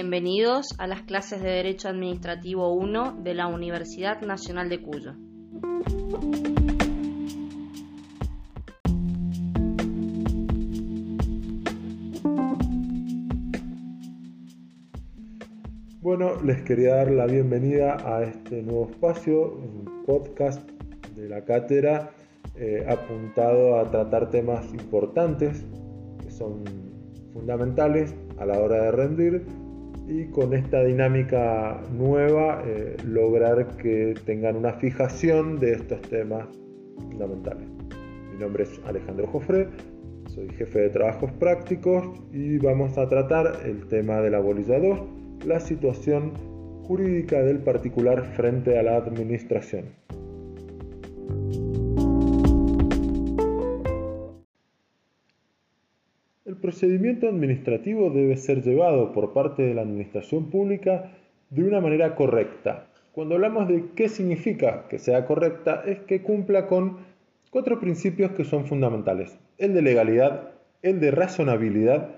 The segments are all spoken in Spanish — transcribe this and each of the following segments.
Bienvenidos a las clases de Derecho Administrativo 1 de la Universidad Nacional de Cuyo. Bueno, les quería dar la bienvenida a este nuevo espacio, un podcast de la cátedra eh, apuntado a tratar temas importantes que son fundamentales a la hora de rendir y con esta dinámica nueva eh, lograr que tengan una fijación de estos temas fundamentales. Mi nombre es Alejandro Jofre, soy jefe de trabajos prácticos y vamos a tratar el tema de la bolilla 2, la situación jurídica del particular frente a la administración. Procedimiento administrativo debe ser llevado por parte de la administración pública de una manera correcta. Cuando hablamos de qué significa que sea correcta, es que cumpla con cuatro principios que son fundamentales. El de legalidad, el de razonabilidad,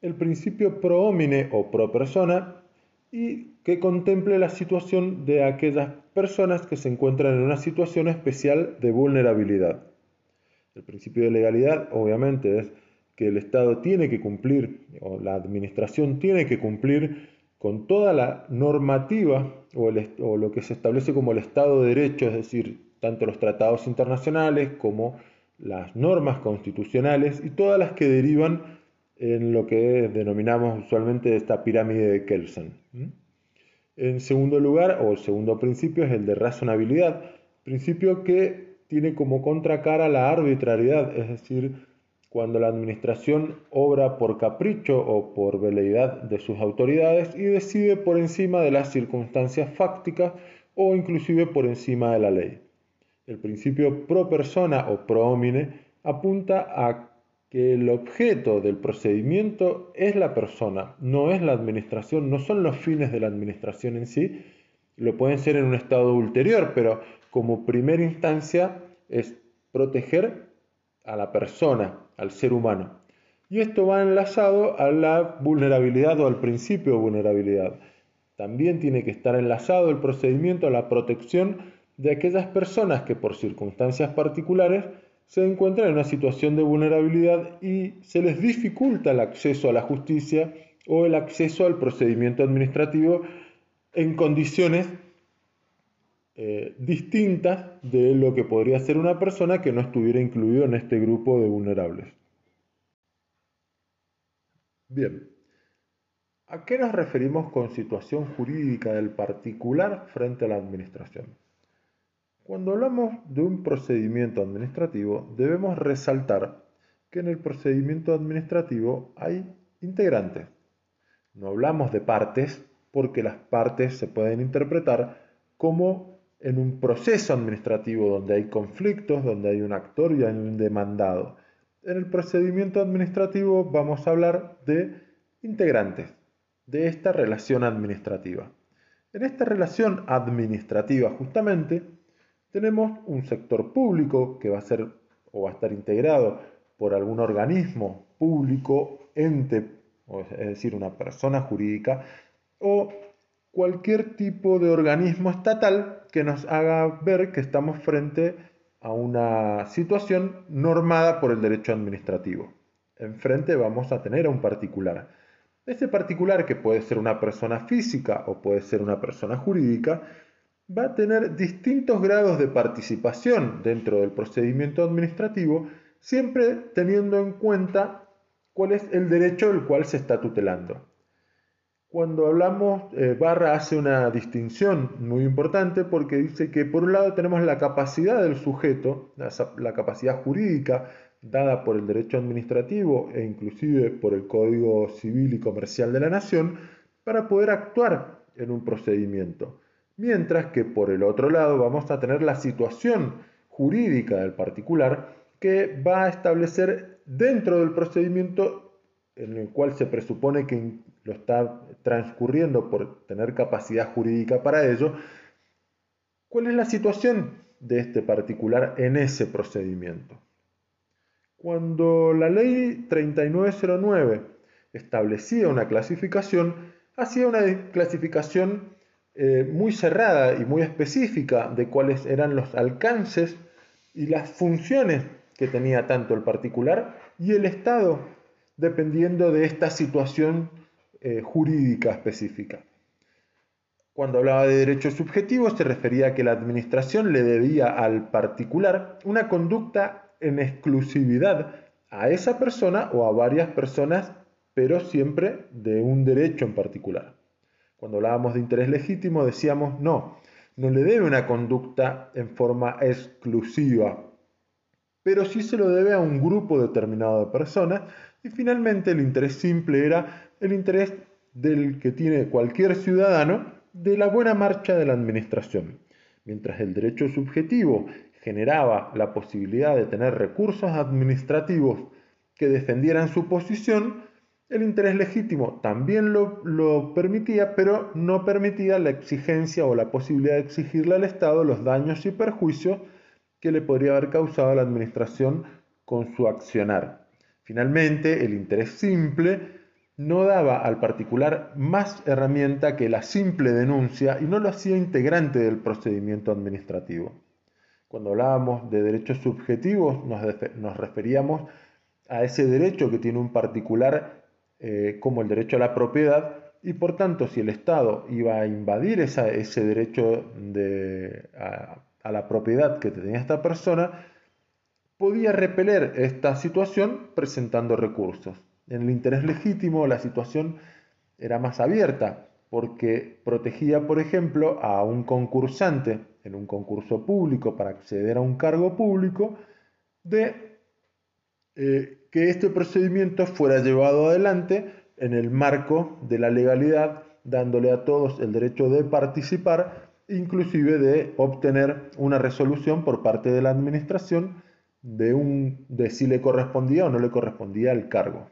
el principio pro homine o pro persona y que contemple la situación de aquellas personas que se encuentran en una situación especial de vulnerabilidad. El principio de legalidad obviamente es que el Estado tiene que cumplir, o la Administración tiene que cumplir con toda la normativa o, lo que se establece como el Estado de Derecho, es decir, tanto los tratados internacionales como las normas constitucionales y todas las que derivan en lo que denominamos usualmente esta pirámide de Kelsen. En segundo lugar, o el segundo principio, es el de razonabilidad, principio que tiene como contracara la arbitrariedad, es decir, cuando la administración obra por capricho o por veleidad de sus autoridades y decide por encima de las circunstancias fácticas o inclusive por encima de la ley. El principio pro persona o pro homine apunta a que el objeto del procedimiento es la persona, no es la administración, no son los fines de la administración en sí, lo pueden ser en un estado ulterior, pero como primera instancia es proteger a la persona, al ser humano. Y esto va enlazado a la vulnerabilidad o al principio de vulnerabilidad. También tiene que estar enlazado el procedimiento a la protección de aquellas personas que por circunstancias particulares se encuentran en una situación de vulnerabilidad y se les dificulta el acceso a la justicia o el acceso al procedimiento administrativo en condiciones eh, distintas de lo que podría ser una persona que no estuviera incluido en este grupo de vulnerables. Bien, ¿a qué nos referimos con situación jurídica del particular frente a la administración? Cuando hablamos de un procedimiento administrativo, debemos resaltar que en el procedimiento administrativo hay integrantes. No hablamos de partes porque las partes se pueden interpretar como en un proceso administrativo donde hay conflictos, donde hay un actor y hay un demandado. En el procedimiento administrativo vamos a hablar de integrantes de esta relación administrativa. En esta relación administrativa justamente tenemos un sector público que va a ser o va a estar integrado por algún organismo público, ente, es decir, una persona jurídica, o cualquier tipo de organismo estatal que nos haga ver que estamos frente a una situación normada por el derecho administrativo. Enfrente vamos a tener a un particular. Ese particular, que puede ser una persona física o puede ser una persona jurídica, va a tener distintos grados de participación dentro del procedimiento administrativo, siempre teniendo en cuenta cuál es el derecho del cual se está tutelando. Cuando hablamos, eh, Barra hace una distinción muy importante porque dice que por un lado tenemos la capacidad del sujeto, la, capacidad jurídica dada por el derecho administrativo e inclusive por el Código Civil y Comercial de la Nación para poder actuar en un procedimiento. Mientras que por el otro lado vamos a tener la situación jurídica del particular que va a establecer dentro del procedimiento en el cual se presupone que lo está transcurriendo por tener capacidad jurídica para ello, ¿cuál es la situación de este particular en ese procedimiento? Cuando la ley 3909 establecía una clasificación, hacía una clasificación eh, muy cerrada y muy específica de cuáles eran los alcances y las funciones que tenía tanto el particular y el Estado, dependiendo de esta situación eh, jurídica específica. Cuando hablaba de derechos subjetivos se refería a que la administración le debía al particular una conducta en exclusividad a esa persona o a varias personas, pero siempre de un derecho en particular. Cuando hablábamos de interés legítimo decíamos no, no le debe una conducta en forma exclusiva, pero sí se lo debe a un grupo determinado de personas y finalmente el interés simple era el interés del que tiene cualquier ciudadano de la buena marcha de la administración, mientras el derecho subjetivo generaba la posibilidad de tener recursos administrativos que defendieran su posición, el interés legítimo también lo, permitía, pero no permitía la exigencia o la posibilidad de exigirle al Estado los daños y perjuicios que le podría haber causado a la administración con su accionar. Finalmente, el interés simple no daba al particular más herramienta que la simple denuncia y no lo hacía integrante del procedimiento administrativo. Cuando hablábamos de derechos subjetivos nos, referíamos a ese derecho que tiene un particular eh, como el derecho a la propiedad y por tanto si el Estado iba a invadir ese derecho a, la propiedad que tenía esta persona, podía repeler esta situación presentando recursos. En el interés legítimo la situación era más abierta porque protegía, por ejemplo, a un concursante en un concurso público para acceder a un cargo público de eh, que este procedimiento fuera llevado adelante en el marco de la legalidad, dándole a todos el derecho de participar, inclusive de obtener una resolución por parte de la administración de, si le correspondía o no le correspondía el cargo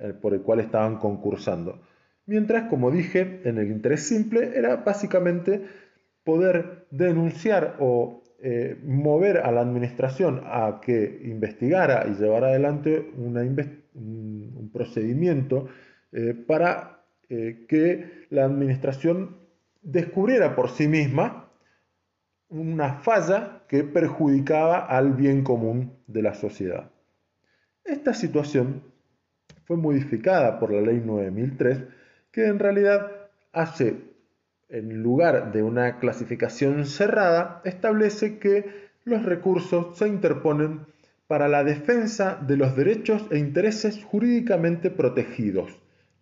eh, por el cual estaban concursando. Mientras, como dije, en el interés simple era básicamente poder denunciar o eh, mover a la administración a que investigara y llevara adelante un, procedimiento eh, para que la administración descubriera por sí misma una falla que perjudicaba al bien común de la sociedad. Esta situación fue modificada por la ley 9003, que en realidad hace en lugar de una clasificación cerrada, establece que los recursos se interponen para la defensa de los derechos e intereses jurídicamente protegidos.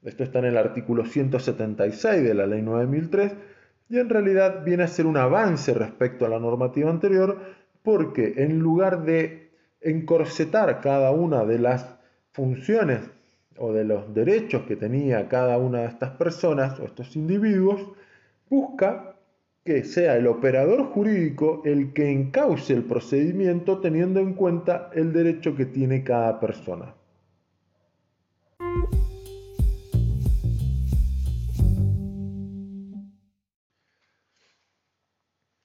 Esto está en el artículo 176 de la Ley 9003 y en realidad viene a ser un avance respecto a la normativa anterior porque en lugar de encorsetar cada una de las funciones o de los derechos que tenía cada una de estas personas o estos individuos, busca que sea el operador jurídico el que encauce el procedimiento teniendo en cuenta el derecho que tiene cada persona.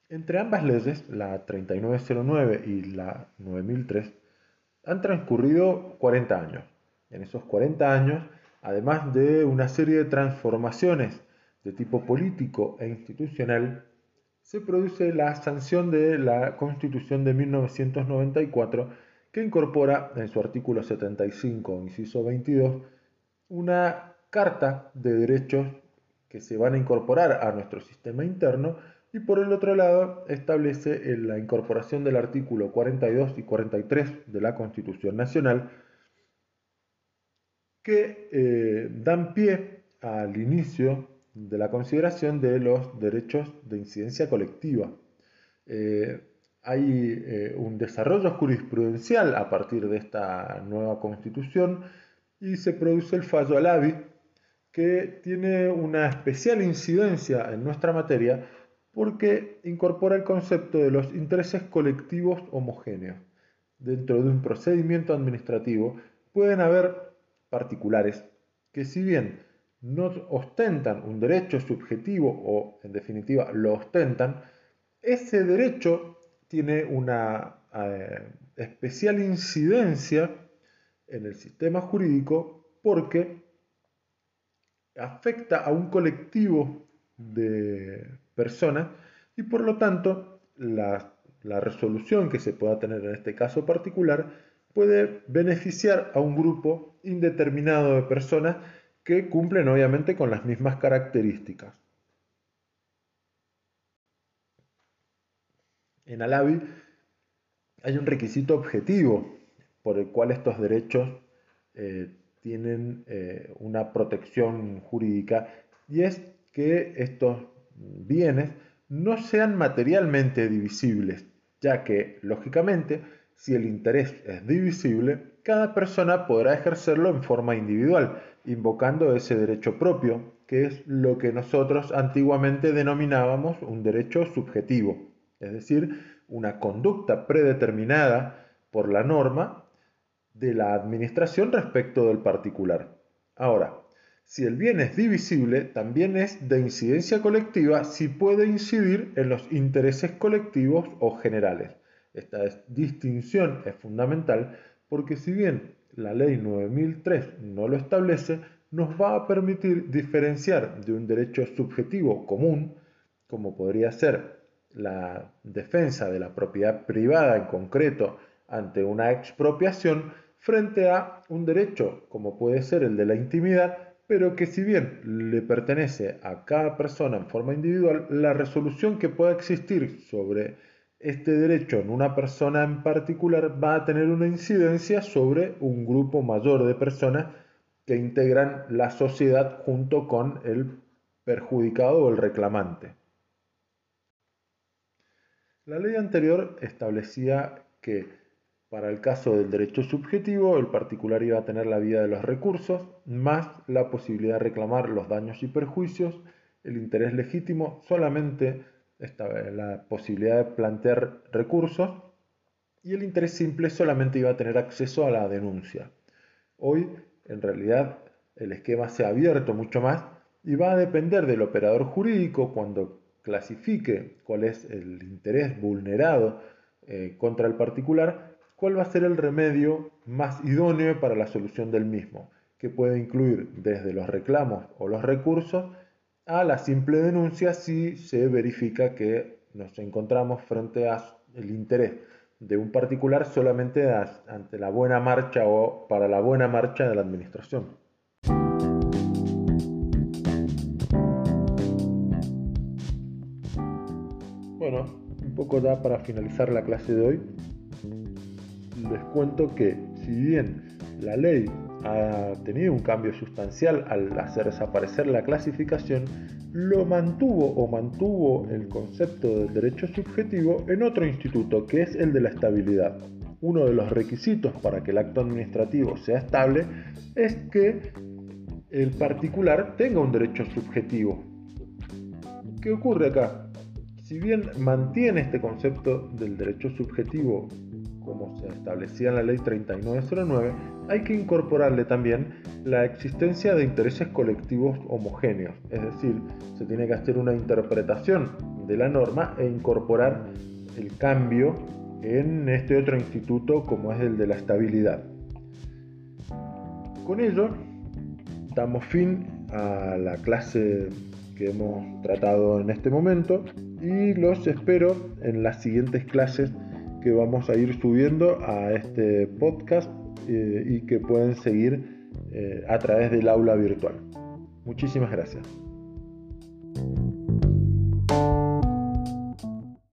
Entre ambas leyes, la 3909 y la 9003, han transcurrido 40 años. En esos 40 años, además de una serie de transformaciones de tipo político e institucional, se produce la sanción de la Constitución de 1994 que incorpora en su artículo 75, inciso 22, una carta de derechos que se van a incorporar a nuestro sistema interno y por el otro lado establece la incorporación del artículo 42 y 43 de la Constitución Nacional que eh, dan pie al inicio de la consideración de los derechos de incidencia colectiva. Eh, hay eh, un desarrollo jurisprudencial a partir de esta nueva constitución y se produce el fallo Alavi que tiene una especial incidencia en nuestra materia porque incorpora el concepto de los intereses colectivos homogéneos. Dentro de un procedimiento administrativo pueden haber particulares que si bien no ostentan un derecho subjetivo o en definitiva lo ostentan, ese derecho tiene una eh, especial incidencia en el sistema jurídico porque afecta a un colectivo de personas y por lo tanto la, la resolución que se pueda tener en este caso particular puede beneficiar a un grupo indeterminado de personas que cumplen obviamente con las mismas características. En Alavi hay un requisito objetivo por el cual estos derechos eh, tienen eh, una protección jurídica y es que estos bienes no sean materialmente divisibles, ya que, lógicamente, si el interés es divisible, cada persona podrá ejercerlo en forma individual, invocando ese derecho propio, que es lo que nosotros antiguamente denominábamos un derecho subjetivo, es decir, una conducta predeterminada por la norma de la administración respecto del particular. Ahora, si el bien es divisible, también es de incidencia colectiva si puede incidir en los intereses colectivos o generales. Esta distinción es fundamental porque si bien la ley 9003 no lo establece, nos va a permitir diferenciar de un derecho subjetivo común, como podría ser la defensa de la propiedad privada en concreto ante una expropiación, frente a un derecho como puede ser el de la intimidad, pero que si bien le pertenece a cada persona en forma individual, la resolución que pueda existir sobre este derecho en una persona en particular va a tener una incidencia sobre un grupo mayor de personas que integran la sociedad junto con el perjudicado o el reclamante. La ley anterior establecía que para el caso del derecho subjetivo, el particular iba a tener la vida de los recursos, más la posibilidad de reclamar los daños y perjuicios, el interés legítimo, solamente la posibilidad de plantear recursos, y el interés simple solamente iba a tener acceso a la denuncia. Hoy, en realidad, el esquema se ha abierto mucho más y va a depender del operador jurídico cuando clasifique cuál es el interés vulnerado eh, contra el particular cuál va a ser el remedio más idóneo para la solución del mismo, que puede incluir desde los reclamos o los recursos a la simple denuncia si se verifica que nos encontramos frente al interés de un particular solamente ante la buena marcha o para la buena marcha de la administración. Bueno, un poco ya para finalizar la clase de hoy, les cuento que si bien la ley ha tenido un cambio sustancial al hacer desaparecer la clasificación, lo mantuvo o mantuvo el concepto del derecho subjetivo en otro instituto, que es el de la estabilidad. Uno de los requisitos para que el acto administrativo sea estable es que el particular tenga un derecho subjetivo. ¿Qué ocurre acá? Si bien mantiene este concepto del derecho subjetivo como se establecía en la ley 3909, hay que incorporarle también la existencia de intereses colectivos homogéneos, es decir, se tiene que hacer una interpretación de la norma e incorporar el cambio en este otro instituto como es el de la estabilidad. Con ello, damos fin a la clase que hemos tratado en este momento y los espero en las siguientes clases que vamos a ir subiendo a este podcast eh, y que pueden seguir eh, a través del aula virtual. Muchísimas gracias.